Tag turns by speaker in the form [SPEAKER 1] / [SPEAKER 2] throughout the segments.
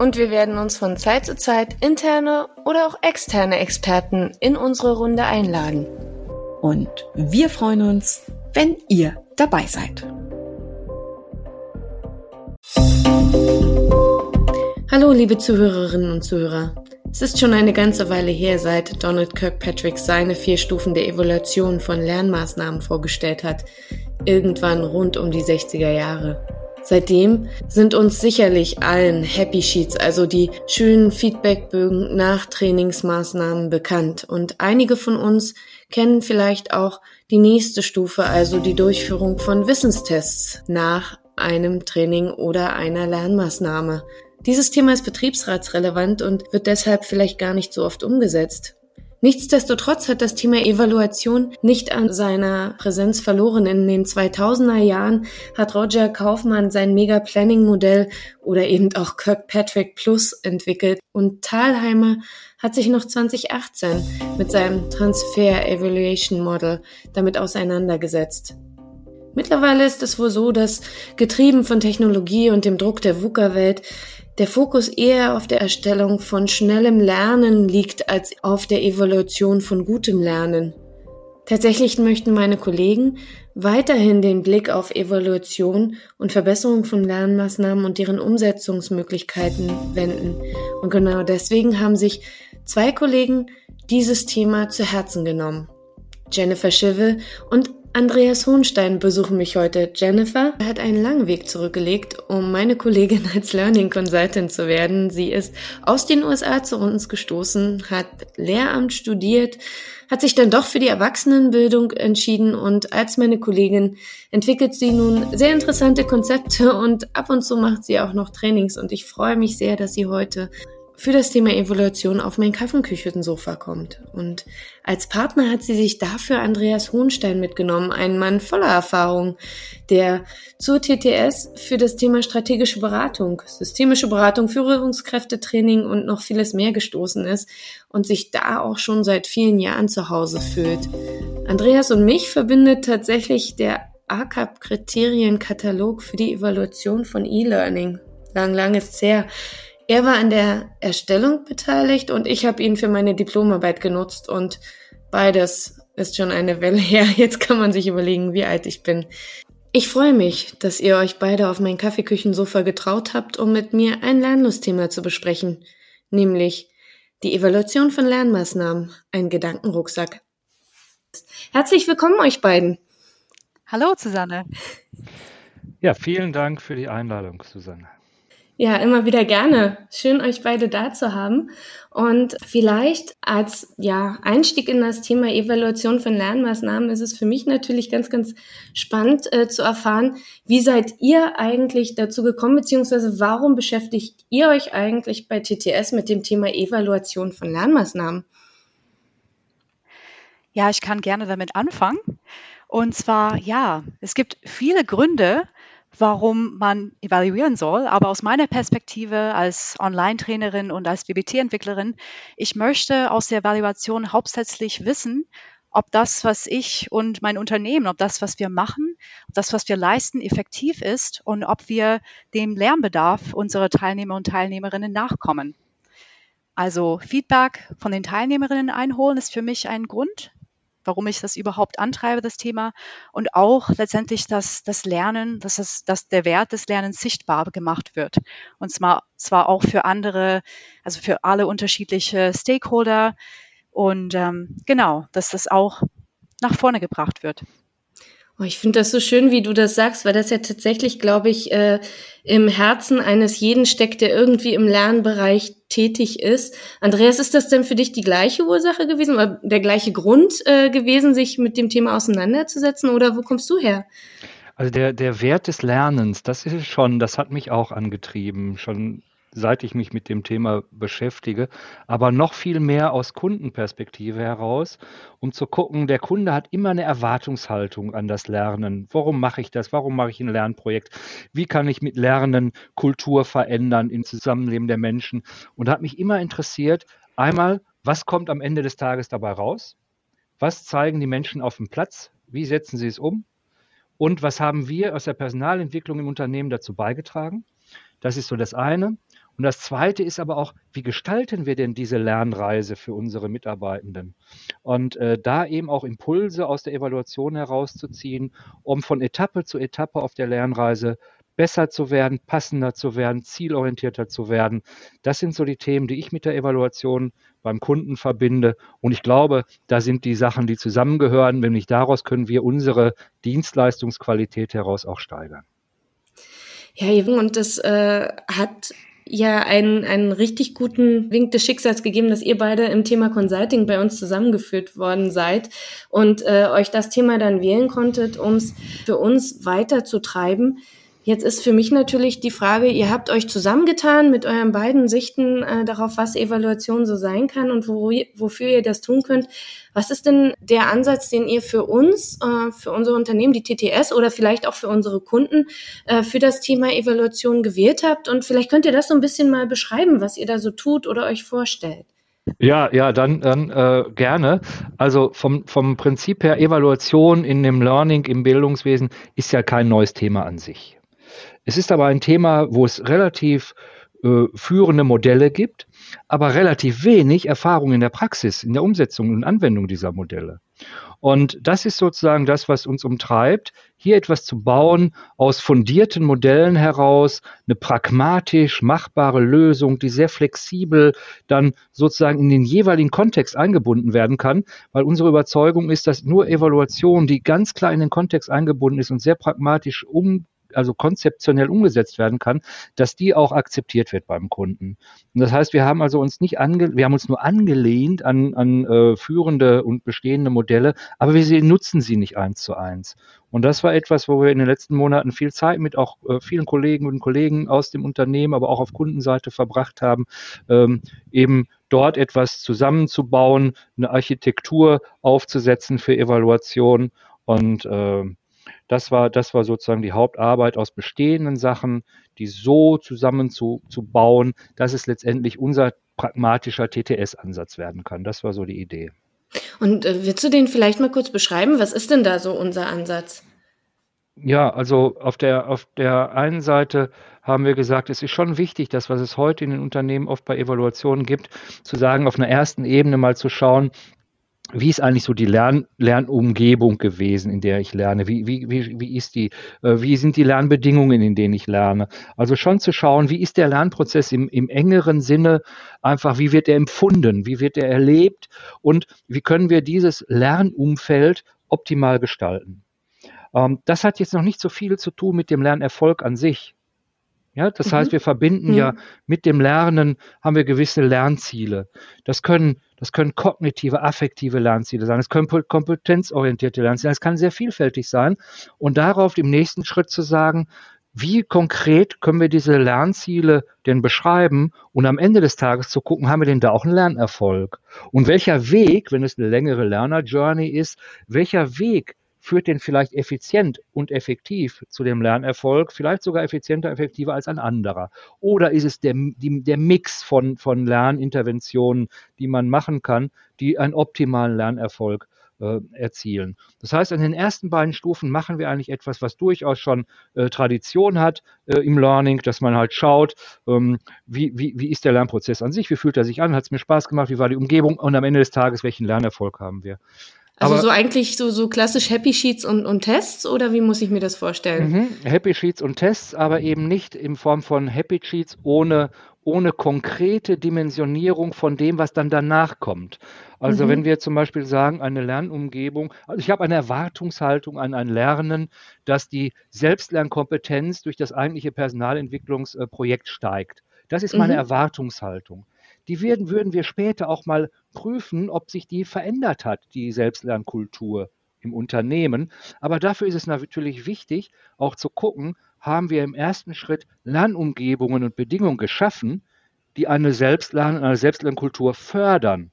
[SPEAKER 1] Und wir werden uns von Zeit zu Zeit interne oder auch externe Experten in unsere Runde einladen.
[SPEAKER 2] Und wir freuen uns, wenn ihr dabei seid.
[SPEAKER 1] Hallo, liebe Zuhörerinnen und Zuhörer. Es ist schon eine ganze Weile her, seit Donald Kirkpatrick seine vier Stufen der Evaluation von Lernmaßnahmen vorgestellt hat, irgendwann rund um die 60er Jahre. Seitdem sind uns sicherlich allen Happy Sheets, also die schönen Feedbackbögen nach Trainingsmaßnahmen bekannt und einige von uns kennen vielleicht auch die nächste Stufe, also die Durchführung von Wissenstests nach einem Training oder einer Lernmaßnahme. Dieses Thema ist betriebsratsrelevant und wird deshalb vielleicht gar nicht so oft umgesetzt. Nichtsdestotrotz hat das Thema Evaluation nicht an seiner Präsenz verloren. In den 2000er Jahren hat Roger Kaufmann sein Mega Planning Modell oder eben auch Kirkpatrick Plus entwickelt und Thalheimer hat sich noch 2018 mit seinem Transfer Evaluation Model damit auseinandergesetzt. Mittlerweile ist es wohl so, dass getrieben von Technologie und dem Druck der VUCA-Welt der Fokus eher auf der Erstellung von schnellem Lernen liegt als auf der Evolution von gutem Lernen. Tatsächlich möchten meine Kollegen weiterhin den Blick auf Evolution und Verbesserung von Lernmaßnahmen und deren Umsetzungsmöglichkeiten wenden. Und genau deswegen haben sich zwei Kollegen dieses Thema zu Herzen genommen. Jennifer Schive und Andreas Hohnstein besuchen mich heute. Jennifer hat einen langen Weg zurückgelegt, um meine Kollegin als Learning Consultant zu werden. Sie ist aus den USA zu uns gestoßen, hat Lehramt studiert, hat sich dann doch für die Erwachsenenbildung entschieden und als meine Kollegin entwickelt sie nun sehr interessante Konzepte und ab und zu macht sie auch noch Trainings und ich freue mich sehr, dass sie heute für das Thema Evolution auf mein Kaffeeküchensofa kommt. Und als Partner hat sie sich dafür Andreas Hohnstein mitgenommen, einen Mann voller Erfahrung, der zur TTS für das Thema strategische Beratung, systemische Beratung, Führungskräftetraining und noch vieles mehr gestoßen ist und sich da auch schon seit vielen Jahren zu Hause fühlt. Andreas und mich verbindet tatsächlich der ACAP-Kriterienkatalog für die Evaluation von E-Learning. Lang, lang ist's her. Er war an der Erstellung beteiligt und ich habe ihn für meine Diplomarbeit genutzt und beides ist schon eine Welle her. Jetzt kann man sich überlegen, wie alt ich bin. Ich freue mich, dass ihr euch beide auf mein Kaffeeküchensofa getraut habt, um mit mir ein Lernlustthema zu besprechen, nämlich die Evaluation von Lernmaßnahmen, ein Gedankenrucksack. Herzlich willkommen euch beiden.
[SPEAKER 3] Hallo, Susanne.
[SPEAKER 4] Ja, vielen Dank für die Einladung, Susanne.
[SPEAKER 1] Ja, immer wieder gerne. Schön, euch beide da zu haben. Und vielleicht als ja, Einstieg in das Thema Evaluation von Lernmaßnahmen ist es für mich natürlich ganz, ganz spannend äh, zu erfahren, wie seid ihr eigentlich dazu gekommen, beziehungsweise warum beschäftigt ihr euch eigentlich bei TTS mit dem Thema Evaluation von Lernmaßnahmen?
[SPEAKER 3] Ja, ich kann gerne damit anfangen. Und zwar, ja, es gibt viele Gründe, warum man evaluieren soll. Aber aus meiner Perspektive als Online-Trainerin und als BBT-Entwicklerin, ich möchte aus der Evaluation hauptsächlich wissen, ob das, was ich und mein Unternehmen, ob das, was wir machen, ob das, was wir leisten, effektiv ist und ob wir dem Lernbedarf unserer Teilnehmer und Teilnehmerinnen nachkommen. Also Feedback von den Teilnehmerinnen einholen ist für mich ein Grund, warum ich das überhaupt antreibe, das Thema. Und auch letztendlich, dass das Lernen, dass, es, dass der Wert des Lernens sichtbar gemacht wird. Und zwar, zwar auch für andere, also für alle unterschiedliche Stakeholder. Und ähm, genau, dass das auch nach vorne gebracht wird.
[SPEAKER 1] Oh, ich finde das so schön, wie du das sagst, weil das ja tatsächlich, glaube ich, äh, im Herzen eines jeden steckt, der irgendwie im Lernbereich tätig ist. Andreas, ist das denn für dich die gleiche Ursache gewesen oder der gleiche Grund äh, gewesen, sich mit dem Thema auseinanderzusetzen oder wo kommst du her?
[SPEAKER 4] Also der, der Wert des Lernens, das ist schon, das hat mich auch angetrieben, schon seit ich mich mit dem Thema beschäftige, aber noch viel mehr aus Kundenperspektive heraus, um zu gucken, der Kunde hat immer eine Erwartungshaltung an das Lernen. Warum mache ich das? Warum mache ich ein Lernprojekt? Wie kann ich mit Lernen Kultur verändern im Zusammenleben der Menschen? Und hat mich immer interessiert, einmal, was kommt am Ende des Tages dabei raus? Was zeigen die Menschen auf dem Platz? Wie setzen sie es um? Und was haben wir aus der Personalentwicklung im Unternehmen dazu beigetragen? Das ist so das eine. Und das Zweite ist aber auch, wie gestalten wir denn diese Lernreise für unsere Mitarbeitenden? Und äh, da eben auch Impulse aus der Evaluation herauszuziehen, um von Etappe zu Etappe auf der Lernreise besser zu werden, passender zu werden, zielorientierter zu werden. Das sind so die Themen, die ich mit der Evaluation beim Kunden verbinde. Und ich glaube, da sind die Sachen, die zusammengehören, nämlich daraus können wir unsere Dienstleistungsqualität heraus auch steigern.
[SPEAKER 1] Ja, Jürgen, und das äh, hat ja einen, einen richtig guten Wink des Schicksals gegeben, dass ihr beide im Thema Consulting bei uns zusammengeführt worden seid und äh, euch das Thema dann wählen konntet, um es für uns weiterzutreiben. Jetzt ist für mich natürlich die Frage, ihr habt euch zusammengetan mit euren beiden Sichten äh, darauf, was Evaluation so sein kann und wo, wofür ihr das tun könnt. Was ist denn der Ansatz, den ihr für uns, äh, für unsere Unternehmen, die TTS oder vielleicht auch für unsere Kunden äh, für das Thema Evaluation gewählt habt? Und vielleicht könnt ihr das so ein bisschen mal beschreiben, was ihr da so tut oder euch vorstellt.
[SPEAKER 4] Ja, ja, dann, dann äh, gerne. Also vom, vom Prinzip her, Evaluation in dem Learning, im Bildungswesen ist ja kein neues Thema an sich. Es ist aber ein Thema, wo es relativ äh, führende Modelle gibt, aber relativ wenig Erfahrung in der Praxis, in der Umsetzung und Anwendung dieser Modelle. Und das ist sozusagen das, was uns umtreibt, hier etwas zu bauen aus fundierten Modellen heraus, eine pragmatisch machbare Lösung, die sehr flexibel dann sozusagen in den jeweiligen Kontext eingebunden werden kann, weil unsere Überzeugung ist, dass nur Evaluation, die ganz klar in den Kontext eingebunden ist und sehr pragmatisch um also konzeptionell umgesetzt werden kann, dass die auch akzeptiert wird beim Kunden. Und das heißt, wir haben also uns nicht ange, wir haben uns nur angelehnt an, an äh, führende und bestehende Modelle, aber wir nutzen sie nicht eins zu eins. Und das war etwas, wo wir in den letzten Monaten viel Zeit mit auch äh, vielen Kollegen und Kollegen aus dem Unternehmen, aber auch auf Kundenseite verbracht haben, ähm, eben dort etwas zusammenzubauen, eine Architektur aufzusetzen für Evaluation und äh, das war, das war sozusagen die Hauptarbeit aus bestehenden Sachen, die so zusammen zu, dass es letztendlich unser pragmatischer TTS-Ansatz werden kann. Das war so die Idee.
[SPEAKER 1] Und äh, willst du den vielleicht mal kurz beschreiben? Was ist denn da so unser Ansatz?
[SPEAKER 4] Ja, also auf der, auf der einen Seite haben wir gesagt, es ist schon wichtig, das, was es heute in den Unternehmen oft bei Evaluationen gibt, zu sagen, auf einer ersten Ebene mal zu schauen, wie ist eigentlich so die Lern Lernumgebung gewesen, in der ich lerne? Wie, wie, wie, wie ist die, äh, wie sind die Lernbedingungen, in denen ich lerne? Also schon zu schauen, wie ist der Lernprozess im, im engeren Sinne einfach, wie wird er empfunden, wie wird er erlebt und wie können wir dieses Lernumfeld optimal gestalten? Ähm, das hat jetzt noch nicht so viel zu tun mit dem Lernerfolg an sich. Ja, das mhm. heißt, wir verbinden mhm. ja mit dem Lernen, haben wir gewisse Lernziele. Das können, das können kognitive, affektive Lernziele sein. Das können kompetenzorientierte Lernziele sein. Das kann sehr vielfältig sein. Und darauf im nächsten Schritt zu sagen, wie konkret können wir diese Lernziele denn beschreiben und am Ende des Tages zu gucken, haben wir denn da auch einen Lernerfolg? Und welcher Weg, wenn es eine längere Lerner-Journey ist, welcher Weg führt denn vielleicht effizient und effektiv zu dem Lernerfolg, vielleicht sogar effizienter, effektiver als ein anderer? Oder ist es der, die, der Mix von, von Lerninterventionen, die man machen kann, die einen optimalen Lernerfolg äh, erzielen. Das heißt, an den ersten beiden Stufen machen wir eigentlich etwas, was durchaus schon äh, Tradition hat äh, im Learning, dass man halt schaut, ähm, wie, wie, wie ist der Lernprozess an sich, wie fühlt er sich an, hat es mir Spaß gemacht, wie war die Umgebung und am Ende des Tages, welchen Lernerfolg haben wir.
[SPEAKER 1] Also Aber, so eigentlich so, so klassisch Happy Sheets und, und Tests oder wie muss ich mir das vorstellen?
[SPEAKER 4] Mhm, Happy Sheets und Tests, aber eben nicht in Form von Happy Sheets ohne, ohne konkrete Dimensionierung von dem, was dann danach kommt. Also mhm. wenn wir zum Beispiel sagen, eine Lernumgebung, also ich habe eine Erwartungshaltung an ein Lernen, dass die Selbstlernkompetenz durch das eigentliche Personalentwicklungsprojekt steigt. Das ist meine mhm. Erwartungshaltung die werden, würden wir später auch mal prüfen, ob sich die verändert hat, die Selbstlernkultur im Unternehmen. Aber dafür ist es natürlich wichtig, auch zu gucken, haben wir im ersten Schritt Lernumgebungen und Bedingungen geschaffen, die eine Selbstlern- eine Selbstlernkultur fördern.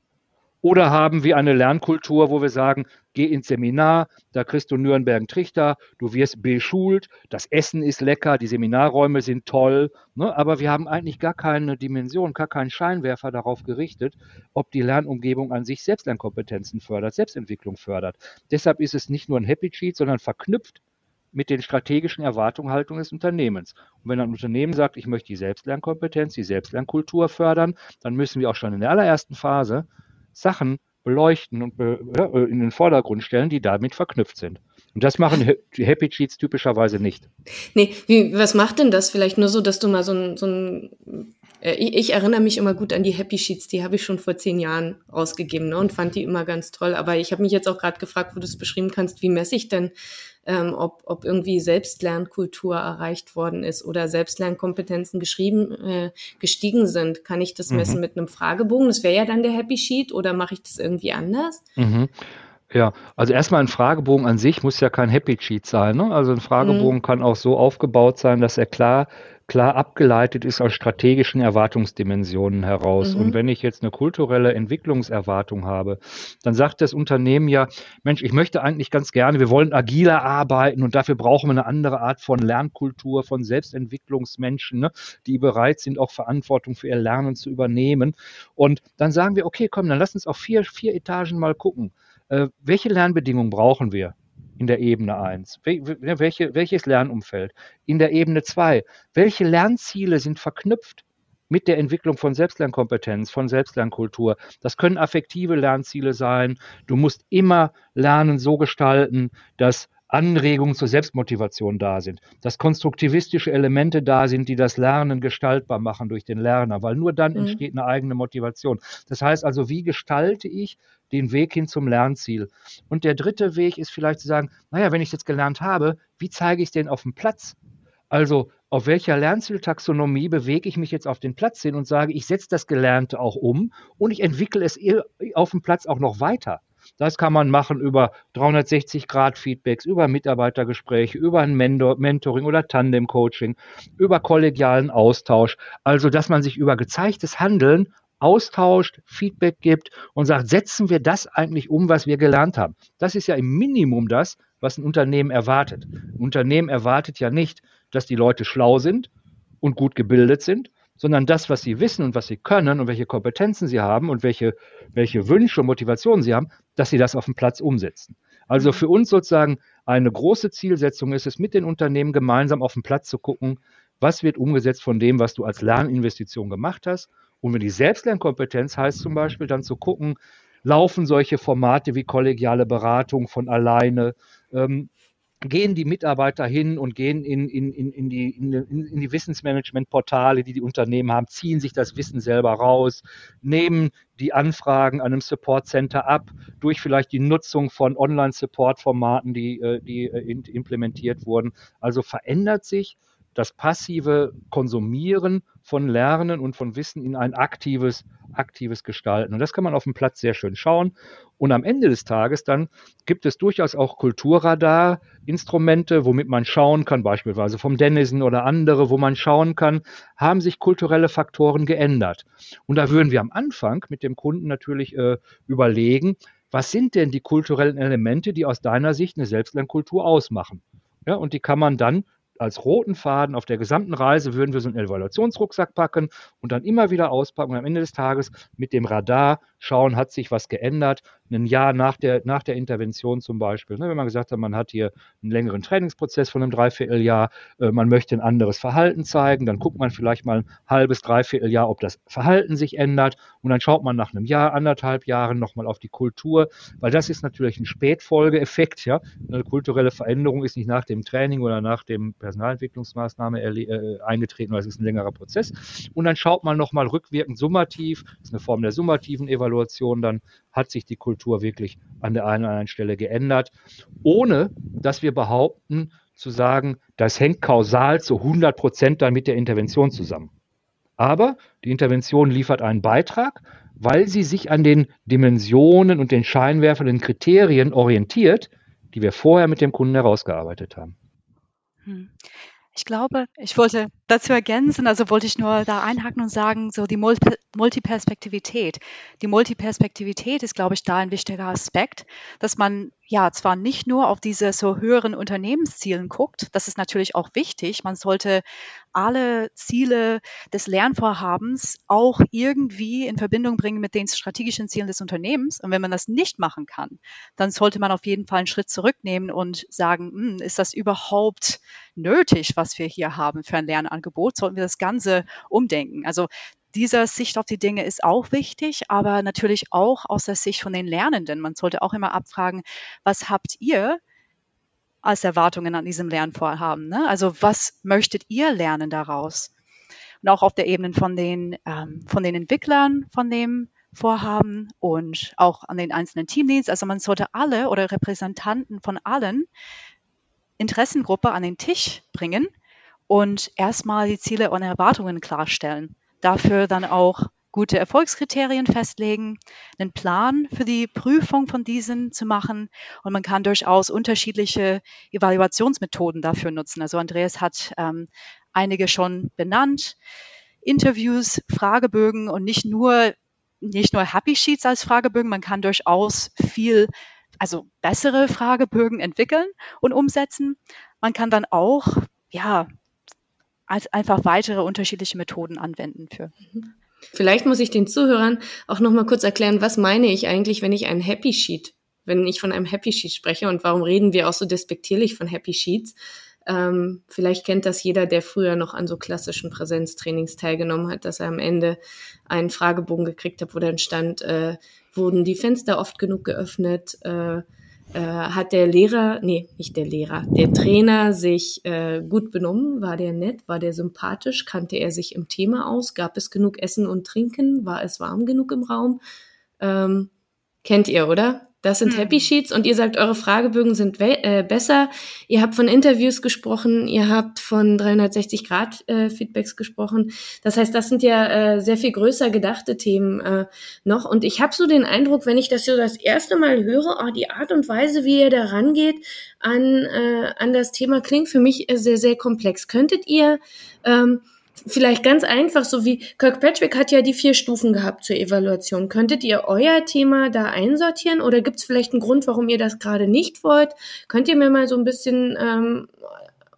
[SPEAKER 4] Oder haben wir eine Lernkultur, wo wir sagen, geh ins Seminar, da kriegst du Nürnberg Trichter, du wirst beschult, das Essen ist lecker, die Seminarräume sind toll, ne? aber wir haben eigentlich gar keine Dimension, gar keinen Scheinwerfer darauf gerichtet, ob die Lernumgebung an sich Selbstlernkompetenzen fördert, Selbstentwicklung fördert. Deshalb ist es nicht nur ein Happy Cheat, sondern verknüpft mit den strategischen Erwartungshaltungen des Unternehmens. Und wenn ein Unternehmen sagt, ich möchte die Selbstlernkompetenz, die Selbstlernkultur fördern, dann müssen wir auch schon in der allerersten Phase Sachen beleuchten und be äh, in den Vordergrund stellen, die damit verknüpft sind. Und das machen Happy Cheats typischerweise nicht.
[SPEAKER 1] Nee, wie, was macht denn das? Vielleicht nur so, dass du mal so ein, so ein äh, ich, ich, erinnere mich immer gut an die Happy Sheets, die habe ich schon vor zehn Jahren rausgegeben ne, und fand die immer ganz toll. Aber ich habe mich jetzt auch gerade gefragt, wo du es beschrieben kannst, wie messe ich denn ähm, ob, ob irgendwie Selbstlernkultur erreicht worden ist oder Selbstlernkompetenzen geschrieben, äh, gestiegen sind. Kann ich das messen mhm. mit einem Fragebogen? Das wäre ja dann der Happy Sheet oder mache ich das irgendwie anders?
[SPEAKER 4] Mhm. Ja, also erstmal ein Fragebogen an sich muss ja kein Happy Sheet sein. Ne? Also ein Fragebogen mhm. kann auch so aufgebaut sein, dass er klar klar abgeleitet ist aus strategischen Erwartungsdimensionen heraus. Mhm. Und wenn ich jetzt eine kulturelle Entwicklungserwartung habe, dann sagt das Unternehmen ja, Mensch, ich möchte eigentlich ganz gerne, wir wollen agiler arbeiten und dafür brauchen wir eine andere Art von Lernkultur, von Selbstentwicklungsmenschen, ne, die bereit sind, auch Verantwortung für ihr Lernen zu übernehmen. Und dann sagen wir, okay, komm, dann lass uns auf vier, vier Etagen mal gucken. Äh, welche Lernbedingungen brauchen wir? in der Ebene 1? Welche, welches Lernumfeld? In der Ebene 2, welche Lernziele sind verknüpft mit der Entwicklung von Selbstlernkompetenz, von Selbstlernkultur? Das können affektive Lernziele sein. Du musst immer Lernen so gestalten, dass Anregungen zur Selbstmotivation da sind, dass konstruktivistische Elemente da sind, die das Lernen gestaltbar machen durch den Lerner, weil nur dann mhm. entsteht eine eigene Motivation. Das heißt also, wie gestalte ich den Weg hin zum Lernziel? Und der dritte Weg ist vielleicht zu sagen, naja, wenn ich jetzt gelernt habe, wie zeige ich es denn auf dem Platz? Also auf welcher Lernzieltaxonomie bewege ich mich jetzt auf den Platz hin und sage, ich setze das Gelernte auch um und ich entwickle es auf dem Platz auch noch weiter. Das kann man machen über 360-Grad-Feedbacks, über Mitarbeitergespräche, über ein Mentoring oder Tandem-Coaching, über kollegialen Austausch. Also, dass man sich über gezeigtes Handeln austauscht, Feedback gibt und sagt, setzen wir das eigentlich um, was wir gelernt haben. Das ist ja im Minimum das, was ein Unternehmen erwartet. Ein Unternehmen erwartet ja nicht, dass die Leute schlau sind und gut gebildet sind, sondern das, was sie wissen und was sie können und welche Kompetenzen sie haben und welche, welche Wünsche und Motivationen sie haben, dass sie das auf dem Platz umsetzen. Also mhm. für uns sozusagen eine große Zielsetzung ist es, mit den Unternehmen gemeinsam auf den Platz zu gucken, was wird umgesetzt von dem, was du als Lerninvestition gemacht hast. Und wenn die Selbstlernkompetenz heißt zum Beispiel, dann zu gucken, laufen solche Formate wie kollegiale Beratung von alleine, ähm, gehen die Mitarbeiter hin und gehen in, in, in, in die, in, in die Wissensmanagement-Portale, die die Unternehmen haben, ziehen sich das Wissen selber raus, nehmen die Anfragen an einem Support Center ab, durch vielleicht die Nutzung von Online-Support-Formaten, die, äh, die äh, implementiert wurden. Also verändert sich das passive Konsumieren von Lernen und von Wissen in ein aktives, aktives Gestalten. Und das kann man auf dem Platz sehr schön schauen. Und am Ende des Tages dann gibt es durchaus auch Kulturradar-Instrumente, womit man schauen kann, beispielsweise vom Dennison oder andere, wo man schauen kann, haben sich kulturelle Faktoren geändert. Und da würden wir am Anfang mit dem Kunden natürlich äh, überlegen, was sind denn die kulturellen Elemente, die aus deiner Sicht eine Selbstlernkultur ausmachen? Ja, und die kann man dann als roten Faden auf der gesamten Reise würden wir so einen Evaluationsrucksack packen und dann immer wieder auspacken und am Ende des Tages mit dem Radar schauen, hat sich was geändert, ein Jahr nach der, nach der Intervention zum Beispiel. Ne, wenn man gesagt hat, man hat hier einen längeren Trainingsprozess von einem Dreivierteljahr, äh, man möchte ein anderes Verhalten zeigen, dann guckt man vielleicht mal ein halbes, Dreivierteljahr, ob das Verhalten sich ändert und dann schaut man nach einem Jahr, anderthalb Jahren nochmal auf die Kultur, weil das ist natürlich ein Spätfolgeeffekt. Ja? Eine kulturelle Veränderung ist nicht nach dem Training oder nach dem Personalentwicklungsmaßnahme äh, eingetreten, weil es ist ein längerer Prozess. Und dann schaut man nochmal rückwirkend summativ, das ist eine Form der summativen Evaluation, dann hat sich die Kultur wirklich an der einen oder anderen Stelle geändert, ohne dass wir behaupten, zu sagen, das hängt kausal zu 100 Prozent dann mit der Intervention zusammen. Aber die Intervention liefert einen Beitrag, weil sie sich an den Dimensionen und den Scheinwerfern, den Kriterien orientiert, die wir vorher mit dem Kunden herausgearbeitet haben.
[SPEAKER 3] Ich glaube, ich wollte dazu ergänzen, also wollte ich nur da einhaken und sagen, so die Multi Multiperspektivität. Die Multiperspektivität ist, glaube ich, da ein wichtiger Aspekt, dass man ja zwar nicht nur auf diese so höheren Unternehmenszielen guckt, das ist natürlich auch wichtig. Man sollte alle Ziele des Lernvorhabens auch irgendwie in Verbindung bringen mit den strategischen Zielen des Unternehmens. Und wenn man das nicht machen kann, dann sollte man auf jeden Fall einen Schritt zurücknehmen und sagen, hm, ist das überhaupt nötig, was wir hier haben für ein Lernangebot? Sollten wir das Ganze umdenken? Also dieser Sicht auf die Dinge ist auch wichtig, aber natürlich auch aus der Sicht von den Lernenden. Man sollte auch immer abfragen, was habt ihr als Erwartungen an diesem Lernvorhaben? Ne? Also was möchtet ihr lernen daraus? Und auch auf der Ebene von den, ähm, von den Entwicklern von dem Vorhaben und auch an den einzelnen Teamleads. Also man sollte alle oder Repräsentanten von allen Interessengruppe an den Tisch bringen und erstmal die Ziele und Erwartungen klarstellen dafür dann auch gute Erfolgskriterien festlegen, einen Plan für die Prüfung von diesen zu machen und man kann durchaus unterschiedliche Evaluationsmethoden dafür nutzen. Also Andreas hat ähm, einige schon benannt. Interviews, Fragebögen und nicht nur nicht nur Happy Sheets als Fragebögen, man kann durchaus viel also bessere Fragebögen entwickeln und umsetzen. Man kann dann auch ja als einfach weitere unterschiedliche Methoden anwenden für.
[SPEAKER 1] Vielleicht muss ich den Zuhörern auch noch mal kurz erklären, was meine ich eigentlich, wenn ich ein Happy Sheet, wenn ich von einem Happy Sheet spreche und warum reden wir auch so despektierlich von Happy Sheets? Ähm, vielleicht kennt das jeder, der früher noch an so klassischen Präsenztrainings teilgenommen hat, dass er am Ende einen Fragebogen gekriegt hat, wo dann stand, äh, wurden die Fenster oft genug geöffnet, äh, äh, hat der Lehrer, nee, nicht der Lehrer, der Trainer sich äh, gut benommen? War der nett? War der sympathisch? Kannte er sich im Thema aus? Gab es genug Essen und Trinken? War es warm genug im Raum? Ähm, kennt ihr, oder? Das sind hm. Happy Sheets und ihr sagt, eure Fragebögen sind äh, besser. Ihr habt von Interviews gesprochen, ihr habt von 360 Grad äh, Feedbacks gesprochen. Das heißt, das sind ja äh, sehr viel größer gedachte Themen äh, noch. Und ich habe so den Eindruck, wenn ich das so das erste Mal höre, oh, die Art und Weise, wie ihr da rangeht an, äh, an das Thema, klingt für mich sehr, sehr komplex. Könntet ihr ähm, vielleicht ganz einfach, so wie Kirkpatrick hat ja die vier Stufen gehabt zur Evaluation. Könntet ihr euer Thema da einsortieren oder gibt es vielleicht einen Grund, warum ihr das gerade nicht wollt? Könnt ihr mir mal so ein bisschen ähm,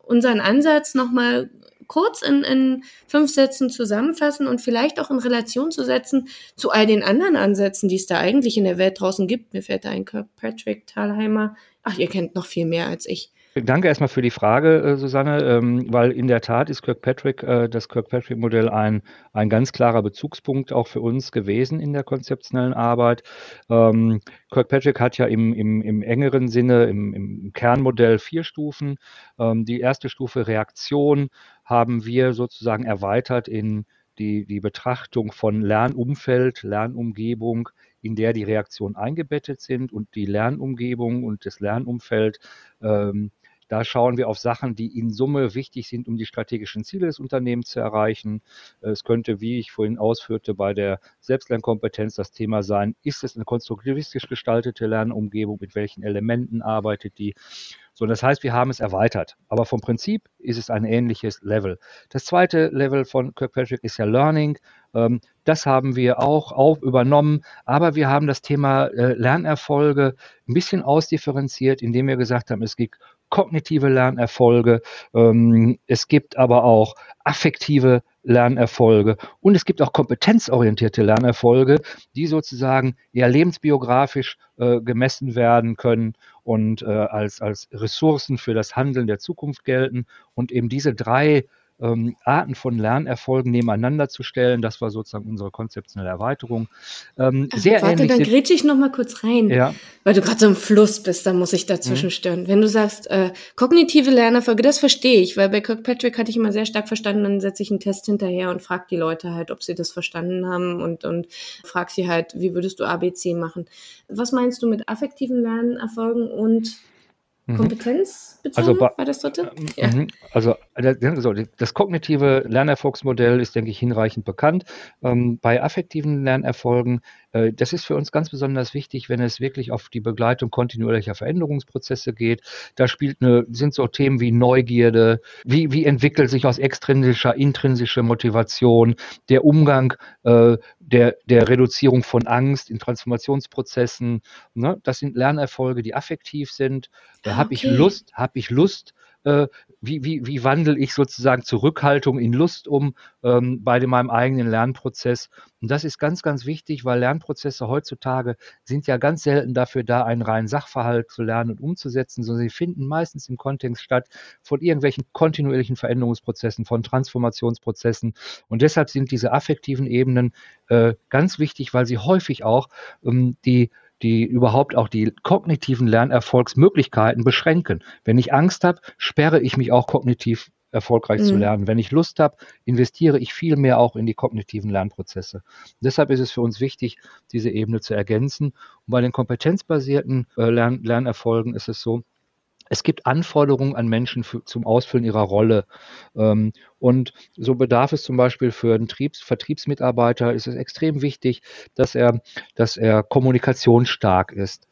[SPEAKER 1] unseren Ansatz nochmal kurz in, in fünf Sätzen zusammenfassen und vielleicht auch in Relation zu setzen zu all den anderen Ansätzen, die es da eigentlich in der Welt draußen gibt. Mir fällt da ein Kirkpatrick, Thalheimer. Ach, ihr kennt noch viel mehr als ich.
[SPEAKER 4] Danke erstmal für die Frage, äh, Susanne, ähm, weil in der Tat ist Kirkpatrick, äh, das Kirkpatrick-Modell ein, ein ganz klarer Bezugspunkt auch für uns gewesen in der konzeptionellen Arbeit. Ähm, Kirkpatrick hat ja im, im, im engeren Sinne, im, im Kernmodell vier Stufen. Ähm, die erste Stufe Reaktion haben wir sozusagen erweitert in die, die Betrachtung von Lernumfeld, Lernumgebung, in der die Reaktionen eingebettet sind und die Lernumgebung und das Lernumfeld ähm, da schauen wir auf Sachen, die in Summe wichtig sind, um die strategischen Ziele des Unternehmens zu erreichen. Es könnte, wie ich vorhin ausführte, bei der Selbstlernkompetenz das Thema sein, ist es eine konstruktivistisch gestaltete Lernumgebung, mit welchen Elementen arbeitet die? So, das heißt, wir haben es erweitert. Aber vom Prinzip ist es ein ähnliches Level. Das zweite Level von Kirkpatrick ist ja Learning. Ähm, das haben wir auch, auch übernommen. Aber wir haben das Thema äh, Lernerfolge ein bisschen ausdifferenziert, indem wir gesagt haben, es gibt kognitive Lernerfolge, ähm, es gibt aber auch affektive Lernerfolge und es gibt auch kompetenzorientierte Lernerfolge, die sozusagen eher lebensbiografisch äh, gemessen werden können und äh, als, als Ressourcen für das Handeln der Zukunft gelten und eben diese drei ähm, Arten von Lernerfolgen nebeneinander zu stellen. Das war sozusagen unsere konzeptionelle Erweiterung.
[SPEAKER 1] Ähm, Ach, sehr warte, dann grätsche ich noch mal kurz rein, ja. weil du gerade so im Fluss bist, da muss ich dazwischen mhm. stören. Wenn du sagst, äh, kognitive Lernerfolge, das verstehe ich, weil bei Kirkpatrick hatte ich immer sehr stark verstanden, dann setze ich einen Test hinterher und frage die Leute halt, ob sie das verstanden haben und, und frag sie halt, wie würdest du ABC machen. Was meinst du mit affektiven Lernerfolgen und. Kompetenzbezogen
[SPEAKER 4] also, war das dritte? Ja. Mhm. Also, also das kognitive Lernerfolgsmodell ist, denke ich, hinreichend bekannt. Ähm, bei affektiven Lernerfolgen Äh, das ist für uns ganz besonders wichtig, wenn es wirklich auf die Begleitung kontinuierlicher Veränderungsprozesse geht. Da spielt eine, sind so Themen wie Neugierde, wie, wie entwickelt sich aus extrinsischer, intrinsischer Motivation der Umgang äh, der, der Reduzierung von Angst in Transformationsprozessen. Ne? Das sind Lernerfolge, die affektiv sind. Da habe ich Lust, habe ich Lust, äh, wie, wie, wie wandle ich sozusagen Zurückhaltung in Lust um ähm, bei meinem eigenen Lernprozess. Und das ist ganz, ganz wichtig, weil Lernprozesse heutzutage sind ja ganz selten dafür da, einen reinen Sachverhalt zu lernen und umzusetzen, sondern sie finden meistens im Kontext statt von irgendwelchen kontinuierlichen Veränderungsprozessen, von Transformationsprozessen. Und deshalb sind diese affektiven Ebenen äh, ganz wichtig, weil sie häufig auch ähm, die die überhaupt auch die kognitiven Lernerfolgsmöglichkeiten beschränken. Wenn ich Angst habe, sperre ich mich auch kognitiv erfolgreich mhm. zu lernen. Wenn ich Lust habe, investiere ich viel mehr auch in die kognitiven Lernprozesse. Und deshalb ist es für uns wichtig, diese Ebene zu ergänzen. Und bei den kompetenzbasierten äh, Lern Lernerfolgen ist es so, es gibt Anforderungen an Menschen für, zum Ausfüllen ihrer Rolle. Ähm, und so bedarf es zum Beispiel für einen Triebs Vertriebsmitarbeiter, ist es extrem wichtig, dass er, dass er kommunikationsstark ist.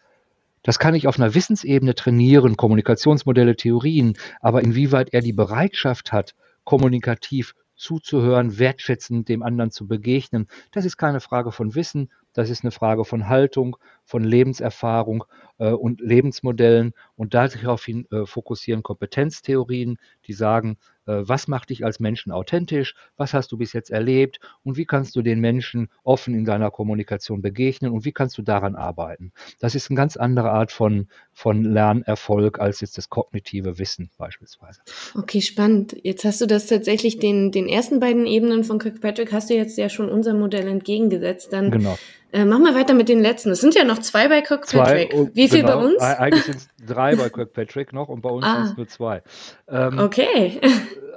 [SPEAKER 4] Das kann ich auf einer Wissensebene trainieren, Kommunikationsmodelle, Theorien, aber inwieweit er die Bereitschaft hat, kommunikativ zuzuhören, wertschätzend dem anderen zu begegnen, das ist keine Frage von Wissen, das ist eine Frage von Haltung, von Lebenserfahrung äh, und Lebensmodellen. Und daraufhin äh, fokussieren Kompetenztheorien, die sagen, äh, was macht dich als Menschen authentisch, was hast du bis jetzt erlebt und wie kannst du den Menschen offen in deiner Kommunikation begegnen und wie kannst du daran arbeiten. Das ist eine ganz andere Art von, von Lernerfolg als jetzt das kognitive Wissen beispielsweise.
[SPEAKER 1] Okay, spannend. Jetzt hast du das tatsächlich den, den ersten beiden Ebenen von Kirkpatrick hast du jetzt ja schon unser Modell entgegengesetzt. Dann genau. Äh, machen wir weiter mit den letzten. Es sind ja noch zwei bei Kirkpatrick. Zwei, Wie viel genau, bei uns?
[SPEAKER 4] Eigentlich sind es drei bei Kirkpatrick noch und bei uns ah. sind es nur zwei.
[SPEAKER 1] Ähm, okay.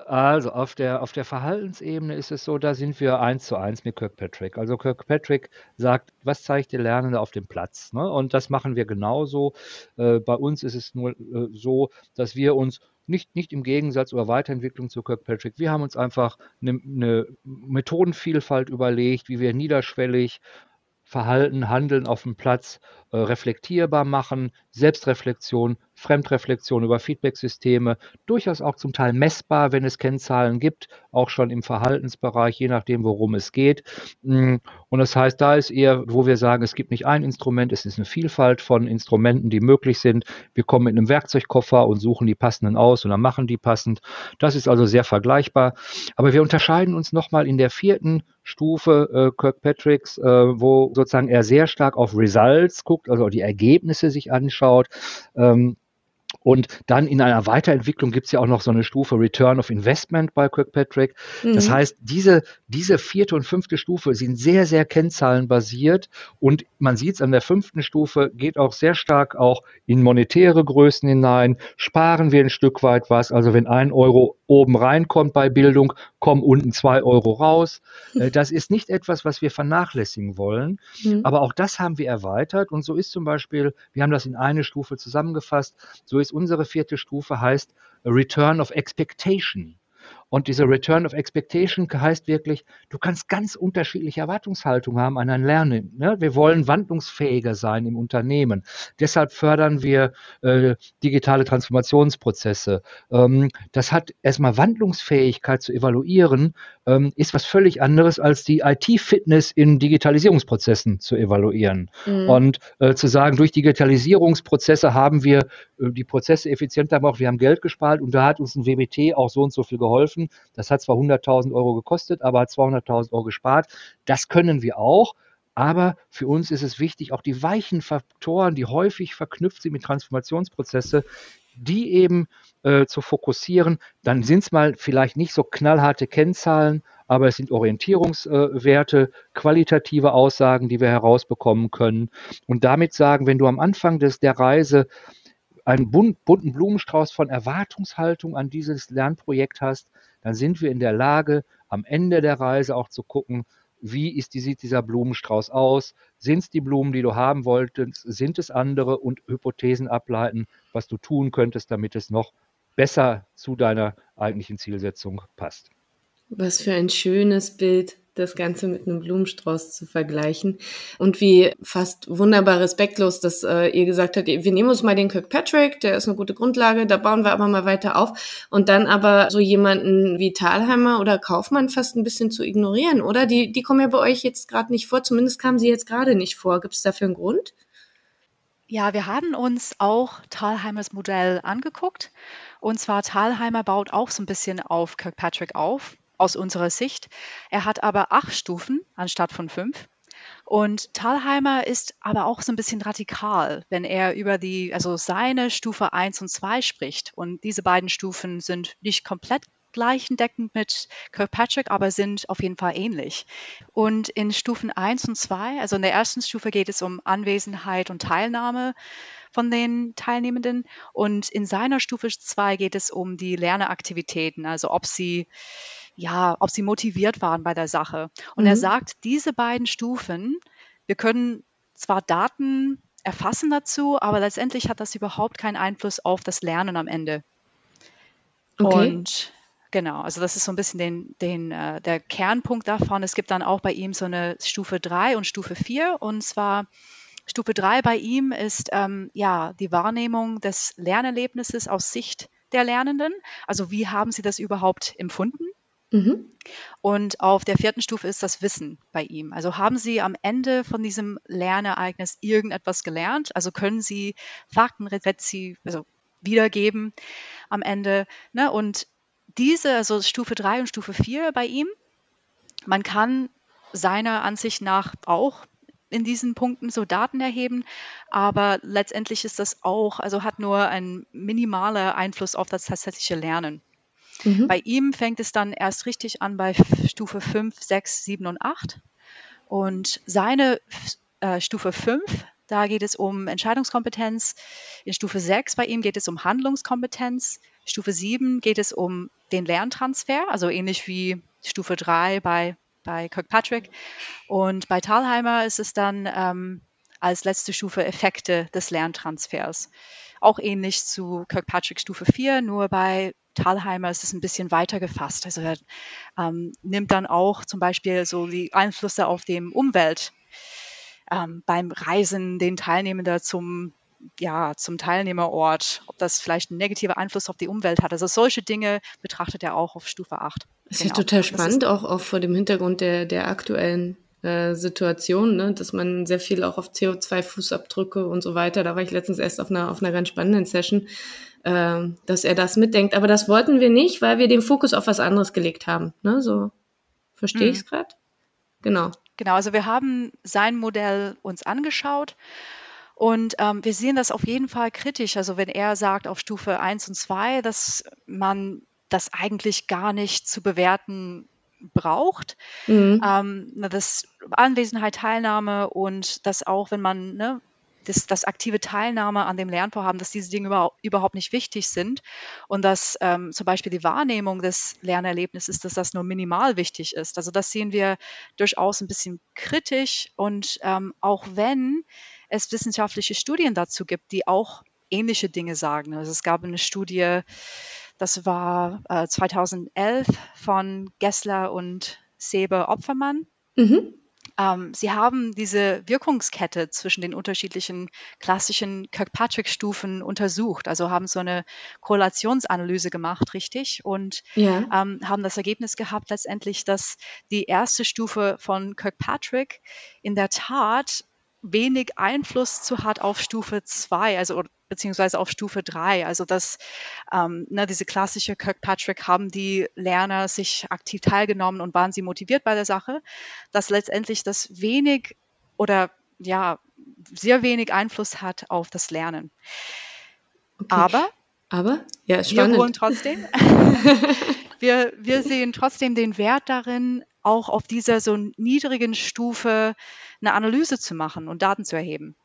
[SPEAKER 4] Also auf der, auf der Verhaltensebene ist es so, da sind wir eins zu eins mit Kirkpatrick. Also Kirkpatrick sagt, was zeigt der Lernende auf dem Platz? Ne? Und das machen wir genauso. Äh, bei uns ist es nur äh, so, dass wir uns nicht, nicht im Gegensatz oder Weiterentwicklung zu Kirkpatrick. Wir haben uns einfach eine, eine Methodenvielfalt überlegt, wie wir niederschwellig Verhalten, Handeln auf dem Platz äh, reflektierbar machen, Selbstreflexion, Fremdreflexion über Feedbacksysteme, durchaus auch zum Teil messbar, wenn es Kennzahlen gibt, auch schon im Verhaltensbereich, je nachdem, worum es geht. Mm, und das heißt, da ist eher, wo wir sagen, es gibt nicht ein Instrument, es ist eine Vielfalt von Instrumenten, die möglich sind. Wir kommen mit einem Werkzeugkoffer und suchen die passenden aus und dann machen die passend. Das ist also sehr vergleichbar. Aber wir unterscheiden uns nochmal in der vierten Stufe äh, Kirkpatricks, äh, wo sozusagen er sehr stark auf Results guckt, also die Ergebnisse sich anschaut. Ähm, und dann in einer Weiterentwicklung gibt es ja auch noch so eine Stufe Return of Investment bei Kirkpatrick. Mhm. Das heißt, diese, diese vierte und fünfte Stufe sind sehr, sehr kennzahlenbasiert und man sieht es an der fünften Stufe, geht auch sehr stark auch in monetäre Größen hinein. Sparen wir ein Stück weit was. Also wenn ein Euro oben reinkommt bei Bildung, kommen unten zwei Euro raus. Äh, das ist nicht etwas, was wir vernachlässigen wollen. Mhm. Aber auch das haben wir erweitert. Und so ist zum Beispiel, wir haben das in eine Stufe zusammengefasst, so ist unsere vierte Stufe heißt Return of Expectation. Und dieser Return of Expectation heißt wirklich, du kannst ganz unterschiedliche Erwartungshaltungen haben an ein Lernen. Ne? Wir wollen wandlungsfähiger sein im Unternehmen. Deshalb fördern wir äh, digitale Transformationsprozesse. Ähm, das hat erstmal Wandlungsfähigkeit zu evaluieren, ähm, ist was völlig anderes als die IT-Fitness in Digitalisierungsprozessen zu evaluieren. Mhm. Und äh, zu sagen, durch Digitalisierungsprozesse haben wir äh, die Prozesse effizienter gemacht, wir haben Geld gespart und da hat uns ein WBT auch so und so viel geholfen kaufen. Das hat zwar 100.000 Euro gekostet, aber hat 200.000 Euro gespart. Das können wir auch. Aber für uns ist es wichtig, auch die weichen Faktoren, die häufig verknüpft sind mit Transformationsprozesse, die eben äh, zu fokussieren. Dann sind es mal vielleicht nicht so knallharte Kennzahlen, aber es sind Orientierungswerte, äh, qualitative Aussagen, die wir herausbekommen können. Und damit sagen, wenn du am Anfang des, der Reise einen bunten Blumenstrauß von Erwartungshaltung an dieses Lernprojekt hast, dann sind wir in der Lage, am Ende der Reise auch zu gucken, wie ist die, sieht dieser Blumenstrauß aus? Sind es die Blumen, die du haben wolltest? Sind es andere? Und Hypothesen ableiten, was du tun könntest, damit es noch besser zu deiner eigentlichen Zielsetzung passt.
[SPEAKER 1] Was für ein schönes Bild. Das Ganze mit einem Blumenstrauß zu vergleichen. Und wie fast wunderbar respektlos, dass äh, ihr gesagt habt, wir nehmen uns mal den Kirkpatrick, der ist eine gute Grundlage, da bauen wir aber mal weiter auf. Und dann aber so jemanden wie Thalheimer oder Kaufmann fast ein bisschen zu ignorieren, oder? Die, die kommen ja bei euch jetzt gerade nicht vor, zumindest kamen sie jetzt gerade nicht vor. Gibt es dafür einen Grund?
[SPEAKER 3] Ja, wir haben uns auch Thalheimers Modell angeguckt. Und zwar Thalheimer baut auch so ein bisschen auf Kirkpatrick auf aus unserer Sicht. Er hat aber acht Stufen anstatt von fünf. Und Thalheimer ist aber auch so ein bisschen radikal, wenn er über die, also seine Stufe 1 und 2 spricht. Und diese beiden Stufen sind nicht komplett gleichendeckend mit Kirkpatrick, aber sind auf jeden Fall ähnlich. Und in Stufen 1 und 2, also in der ersten Stufe geht es um Anwesenheit und Teilnahme von den Teilnehmenden. Und in seiner Stufe 2 geht es um die Lernaktivitäten, also ob sie ja, ob sie motiviert waren bei der Sache. Und mhm. er sagt, diese beiden Stufen, wir können zwar Daten erfassen dazu, aber letztendlich hat das überhaupt keinen Einfluss auf das Lernen am Ende. Okay. Und genau, also das ist so ein bisschen den, den, äh, der Kernpunkt davon. Es gibt dann auch bei ihm so eine Stufe 3 und Stufe 4. Und zwar Stufe 3 bei ihm ist ähm, ja die Wahrnehmung des Lernerlebnisses aus Sicht der Lernenden. Also wie haben sie das überhaupt empfunden? Mhm. Und auf der vierten Stufe ist das Wissen bei ihm. Also haben Sie am Ende von diesem Lernereignis irgendetwas gelernt? Also können Sie Fakten also wiedergeben am Ende? Ne? Und diese, also Stufe 3 und Stufe 4 bei ihm, man kann seiner Ansicht nach auch in diesen Punkten so Daten erheben, aber letztendlich ist das auch, also hat nur ein minimaler Einfluss auf das tatsächliche Lernen. Mhm. Bei ihm fängt es dann erst richtig an bei Stufe 5, 6, 7 und 8. Und seine äh, Stufe 5, da geht es um Entscheidungskompetenz. In Stufe 6 bei ihm geht es um Handlungskompetenz. Stufe 7 geht es um den Lerntransfer, also ähnlich wie Stufe 3 bei, bei Kirkpatrick. Und bei Thalheimer ist es dann ähm, als letzte Stufe Effekte des Lerntransfers. Auch ähnlich zu Kirkpatrick Stufe 4, nur bei Thalheimer ist es ein bisschen weiter gefasst. Also er ähm, nimmt dann auch zum Beispiel so die Einflüsse auf die Umwelt ähm, beim Reisen den Teilnehmenden zum ja, zum Teilnehmerort, ob das vielleicht einen negativen Einfluss auf die Umwelt hat. Also solche Dinge betrachtet er auch auf Stufe 8.
[SPEAKER 1] Das genau. ist total spannend, auch, auch vor dem Hintergrund der, der aktuellen äh, Situation, ne? dass man sehr viel auch auf CO2-Fußabdrücke und so weiter, da war ich letztens erst auf einer, auf einer ganz spannenden Session, äh, dass er das mitdenkt. Aber das wollten wir nicht, weil wir den Fokus auf was anderes gelegt haben. Ne? So verstehe mhm. ich es gerade? Genau.
[SPEAKER 3] Genau, also wir haben sein Modell uns angeschaut und ähm, wir sehen das auf jeden Fall kritisch. Also wenn er sagt auf Stufe 1 und 2, dass man das eigentlich gar nicht zu bewerten braucht. Mhm. Ähm, das Anwesenheit, Teilnahme und das auch, wenn man ne, das, das aktive Teilnahme an dem Lernvorhaben, dass diese Dinge über, überhaupt nicht wichtig sind und dass ähm, zum Beispiel die Wahrnehmung des Lernerlebnisses, dass das nur minimal wichtig ist. Also das sehen wir durchaus ein bisschen kritisch und ähm, auch wenn es wissenschaftliche Studien dazu gibt, die auch ähnliche Dinge sagen. Also es gab eine Studie, das war äh, 2011 von Gessler und Sebe Opfermann. Mhm. Ähm, sie haben diese Wirkungskette zwischen den unterschiedlichen klassischen Kirkpatrick-Stufen untersucht, also haben so eine Korrelationsanalyse gemacht, richtig, und ja. ähm, haben das Ergebnis gehabt letztendlich, dass die erste Stufe von Kirkpatrick in der Tat wenig Einfluss zu hat auf Stufe 2, also beziehungsweise auf Stufe 3. Also dass ähm, ne, diese klassische Kirkpatrick haben die Lerner sich aktiv teilgenommen und waren sie motiviert bei der Sache, dass letztendlich das wenig oder ja sehr wenig Einfluss hat auf das Lernen. Okay. Aber
[SPEAKER 1] aber ja,
[SPEAKER 3] spannend. wir holen trotzdem. wir, wir sehen trotzdem den Wert darin, auch auf dieser so niedrigen Stufe eine Analyse zu machen und Daten zu erheben.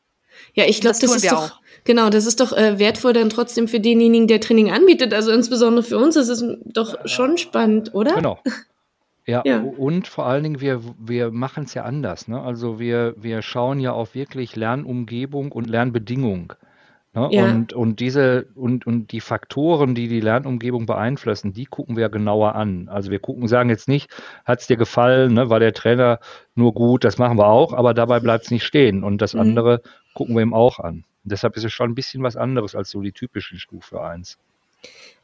[SPEAKER 1] Ja, ich glaube, das, das ist doch auch. genau, das ist doch äh, wertvoll dann trotzdem für denjenigen, der Training anbietet. Also insbesondere für uns ist es doch ja. schon spannend, oder?
[SPEAKER 4] Genau. Ja, ja, und vor allen Dingen, wir, wir machen es ja anders. Ne? Also wir, wir schauen ja auf wirklich Lernumgebung und Lernbedingung. Ne? Ja. Und, und diese und, und die Faktoren, die die Lernumgebung beeinflussen, die gucken wir genauer an. Also wir gucken, sagen jetzt nicht, hat es dir gefallen, ne? war der Trainer nur gut, das machen wir auch, aber dabei bleibt es nicht stehen. Und das mhm. andere gucken wir ihm auch an. Und deshalb ist es schon ein bisschen was anderes als so die typischen Stufe 1.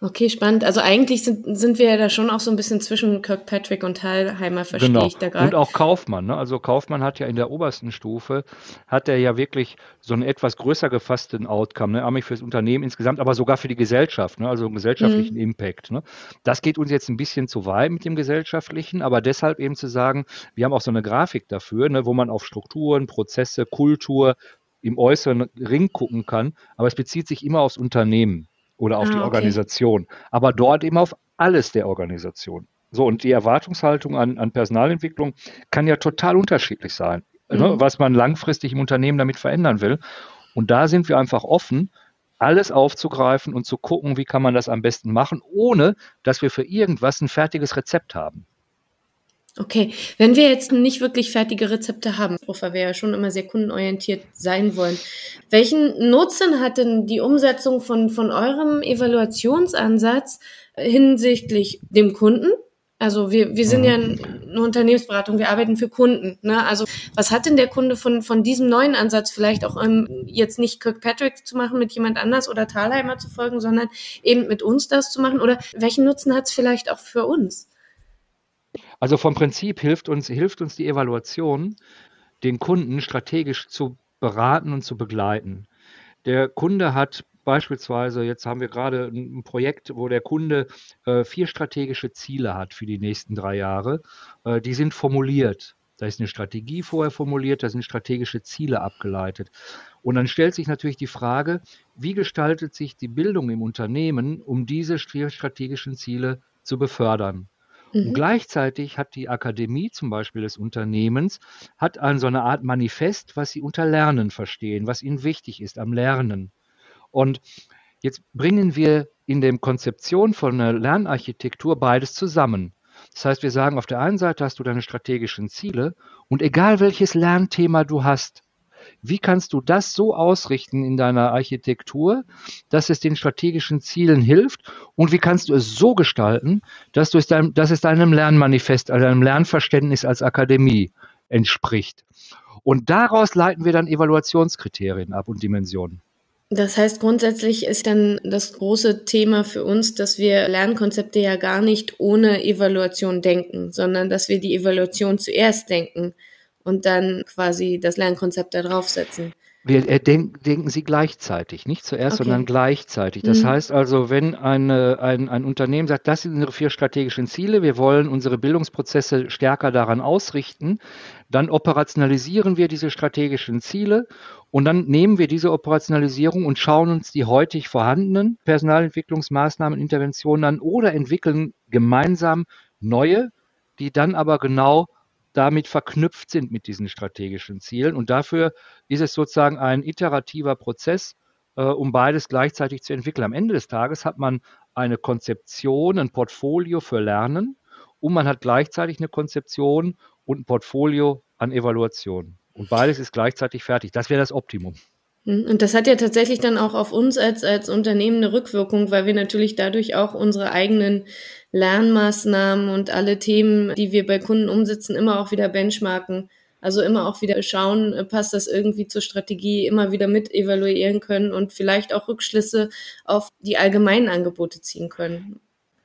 [SPEAKER 1] Okay, spannend. Also eigentlich sind, sind wir ja da schon auch so ein bisschen zwischen Kirkpatrick und Heilheimer, verstehe genau. ich da gerade.
[SPEAKER 4] Und auch Kaufmann. Ne? Also Kaufmann hat ja in der obersten Stufe, hat er ja wirklich so einen etwas größer gefassten Outcome, ne? nämlich fürs Unternehmen insgesamt, aber sogar für die Gesellschaft, ne? also einen gesellschaftlichen mhm. Impact. Ne? Das geht uns jetzt ein bisschen zu weit mit dem gesellschaftlichen, aber deshalb eben zu sagen, wir haben auch so eine Grafik dafür, ne? wo man auf Strukturen, Prozesse, Kultur, im äußeren Ring gucken kann, aber es bezieht sich immer aufs Unternehmen oder auf ah, die Organisation, okay. aber dort eben auf alles der Organisation. So, und die Erwartungshaltung an, an Personalentwicklung kann ja total unterschiedlich sein, ne, mhm. ne, was man langfristig im Unternehmen damit verändern will. Und da sind wir einfach offen, alles aufzugreifen und zu gucken, wie kann man das am besten machen, ohne dass wir für irgendwas ein fertiges Rezept haben.
[SPEAKER 1] Okay, wenn wir jetzt nicht wirklich fertige Rezepte haben, wofür wir ja schon immer sehr kundenorientiert sein wollen, welchen Nutzen hat denn die Umsetzung von, von eurem Evaluationsansatz hinsichtlich dem Kunden? Also wir, wir sind ja eine Unternehmensberatung, wir arbeiten für Kunden. Ne? Also was hat denn der Kunde von, von diesem neuen Ansatz vielleicht auch um, jetzt nicht Kirkpatrick zu machen mit jemand anders oder Thalheimer zu folgen, sondern eben mit uns das zu machen? Oder welchen Nutzen hat es vielleicht auch für uns?
[SPEAKER 4] Also vom Prinzip hilft uns, hilft uns die Evaluation, den Kunden strategisch zu beraten und zu begleiten. Der Kunde hat beispielsweise, jetzt haben wir gerade ein Projekt, wo der Kunde äh, vier strategische Ziele hat für die nächsten drei Jahre. Äh, die sind formuliert. Da ist eine Strategie vorher formuliert, da sind strategische Ziele abgeleitet. Und dann stellt sich natürlich die Frage, wie gestaltet sich die Bildung im Unternehmen, um diese strategischen Ziele zu befördern? Mhm. Und gleichzeitig hat die Akademie zum Beispiel des Unternehmens, hat ein, so eine Art Manifest, was sie unter Lernen verstehen, was ihnen wichtig ist am Lernen. Und jetzt bringen wir in der Konzeption von einer Lernarchitektur beides zusammen. Das heißt, wir sagen, auf der einen Seite hast du deine strategischen Ziele und egal welches Lernthema du hast, wie kannst du das so ausrichten in deiner Architektur, dass es den strategischen Zielen hilft? Und wie kannst du es so gestalten, dass, du es, dein, dass es deinem Lernmanifest, also deinem Lernverständnis als Akademie entspricht? Und daraus leiten wir dann Evaluationskriterien ab und Dimensionen.
[SPEAKER 1] Das heißt, grundsätzlich ist dann das große Thema für uns, dass wir Lernkonzepte ja gar nicht ohne Evaluation denken, sondern dass wir die Evaluation zuerst denken und dann quasi das Lernkonzept da draufsetzen.
[SPEAKER 4] Wir äh, denk, denken sie gleichzeitig, nicht zuerst, okay. sondern gleichzeitig. Das mhm. heißt also, wenn eine, ein, ein Unternehmen sagt, das sind unsere vier strategischen Ziele, wir wollen unsere Bildungsprozesse stärker daran ausrichten, dann operationalisieren wir diese strategischen Ziele und dann nehmen wir diese Operationalisierung und schauen uns die heutig vorhandenen Personalentwicklungsmaßnahmen, Interventionen an oder entwickeln gemeinsam neue, die dann aber genau damit verknüpft sind mit diesen strategischen Zielen. Und dafür ist es sozusagen ein iterativer Prozess, äh, um beides gleichzeitig zu entwickeln. Am Ende des Tages hat man eine Konzeption, ein Portfolio für Lernen und man hat gleichzeitig eine Konzeption und ein Portfolio an Evaluation. Und beides ist gleichzeitig fertig. Das wäre das Optimum.
[SPEAKER 1] Hm, und das hat ja tatsächlich dann auch auf uns als, als Unternehmen eine Rückwirkung, weil wir natürlich dadurch auch unsere eigenen Lernmaßnahmen und alle Themen, die wir bei Kunden umsetzen, immer auch wieder benchmarken. Also immer auch wieder schauen, äh, passt das irgendwie zur Strategie, immer wieder mit evaluieren können und vielleicht auch Rückschlüsse auf die allgemeinen Angebote ziehen können.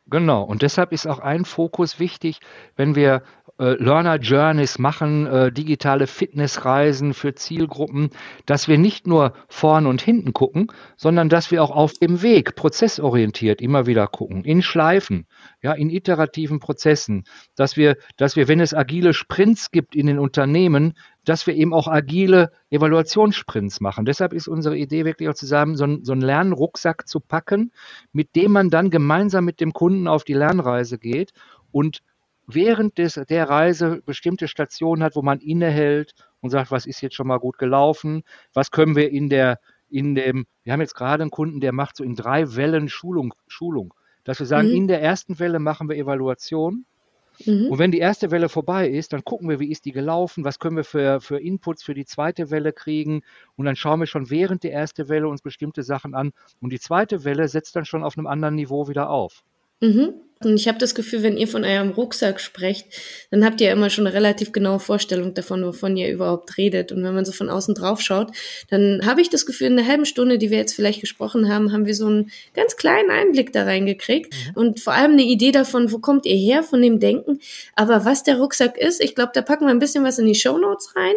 [SPEAKER 4] Genau, und deshalb ist auch ein Fokus wichtig, wenn wir äh, Learner Journeys machen, äh, digitale Fitnessreisen für Zielgruppen, dass wir nicht nur vorn und hinten gucken, sondern dass wir auch auf dem Weg prozessorientiert immer wieder gucken, in Schleifen, ja, in iterativen Prozessen, dass wir, dass wir, wenn es agile Sprints gibt in den Unternehmen, dass wir eben auch agile Evaluationssprints machen. Deshalb ist unsere Idee wirklich auch zusammen, so, einen, so einen Lernrucksack zu packen, mit dem man dann gemeinsam mit dem Kunden auf die Lernreise geht und während des, der Reise bestimmte Stationen hat, wo man innehält und sagt, was ist jetzt schon mal gut gelaufen, was können wir in der, in dem, wir haben jetzt gerade einen Kunden, der macht so in drei Wellen Schulung, Schulung. Dass wir sagen, mhm. in der ersten Welle machen wir Evaluation, Mhm. Und wenn die erste Welle vorbei ist, dann gucken wir, wie ist die gelaufen, was können wir für, für Inputs für die zweite Welle kriegen. Und dann schauen wir schon während der ersten Welle uns bestimmte Sachen an. Und die zweite Welle setzt dann schon auf einem anderen Niveau wieder auf.
[SPEAKER 1] Mhm. Und ich habe das Gefühl, wenn ihr von eurem Rucksack sprecht, dann habt ihr immer schon eine relativ genaue Vorstellung davon, wovon ihr überhaupt redet. Und wenn man so von außen drauf schaut, dann habe ich das Gefühl, in einer halben Stunde, die wir jetzt vielleicht gesprochen haben, haben wir so einen ganz kleinen Einblick da reingekriegt mhm. und vor allem eine Idee davon, wo kommt ihr her von dem Denken. Aber was der Rucksack ist, ich glaube, da packen wir ein bisschen was in die Show Notes rein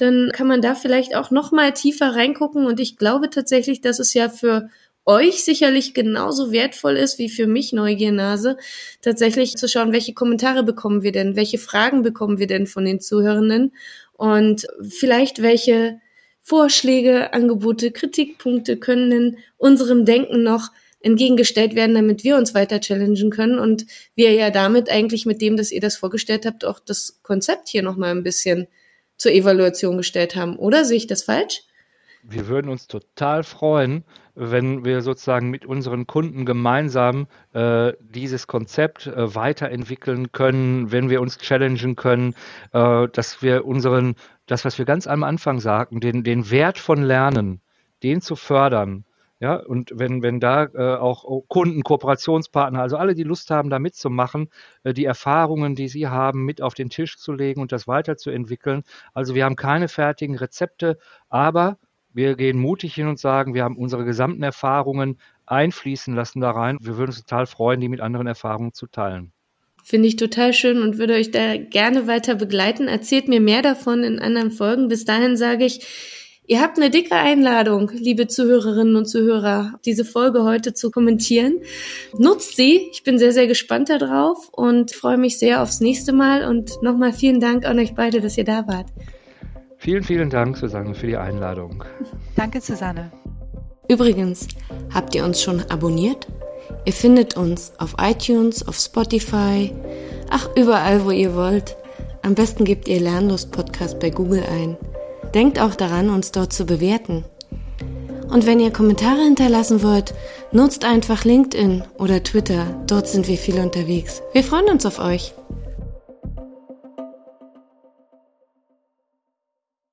[SPEAKER 1] dann kann man da vielleicht auch noch mal tiefer reingucken. Und ich glaube tatsächlich, dass es ja für euch sicherlich genauso wertvoll ist wie für mich Neugiernase, tatsächlich zu schauen, welche Kommentare bekommen wir denn, welche Fragen bekommen wir denn von den Zuhörenden und vielleicht welche Vorschläge, Angebote, Kritikpunkte können in unserem Denken noch entgegengestellt werden, damit wir uns weiter challengen können und wir ja damit eigentlich mit dem, dass ihr das vorgestellt habt, auch das Konzept hier nochmal ein bisschen zur Evaluation gestellt haben. Oder sehe ich das falsch?
[SPEAKER 4] Wir würden uns total freuen, wenn wir sozusagen mit unseren Kunden gemeinsam äh, dieses Konzept äh, weiterentwickeln können, wenn wir uns challengen können, äh, dass wir unseren, das, was wir ganz am Anfang sagten, den, den Wert von Lernen, den zu fördern. Ja, und wenn, wenn da äh, auch Kunden, Kooperationspartner, also alle, die Lust haben, da mitzumachen, äh, die Erfahrungen, die sie haben, mit auf den Tisch zu legen und das weiterzuentwickeln. Also wir haben keine fertigen Rezepte, aber wir gehen mutig hin und sagen, wir haben unsere gesamten Erfahrungen einfließen lassen da rein. Wir würden uns total freuen, die mit anderen Erfahrungen zu teilen.
[SPEAKER 1] Finde ich total schön und würde euch da gerne weiter begleiten. Erzählt mir mehr davon in anderen Folgen. Bis dahin sage ich, ihr habt eine dicke Einladung, liebe Zuhörerinnen und Zuhörer, diese Folge heute zu kommentieren. Nutzt sie. Ich bin sehr, sehr gespannt darauf und freue mich sehr aufs nächste Mal. Und nochmal vielen Dank an euch beide, dass ihr da wart.
[SPEAKER 4] Vielen, vielen Dank, Susanne, für die Einladung.
[SPEAKER 3] Danke, Susanne.
[SPEAKER 1] Übrigens, habt ihr uns schon abonniert? Ihr findet uns auf iTunes, auf Spotify, ach, überall, wo ihr wollt. Am besten gebt ihr Lernlust Podcast bei Google ein. Denkt auch daran, uns dort zu bewerten. Und wenn ihr Kommentare hinterlassen wollt, nutzt einfach LinkedIn oder Twitter. Dort sind wir viel unterwegs. Wir freuen uns auf euch.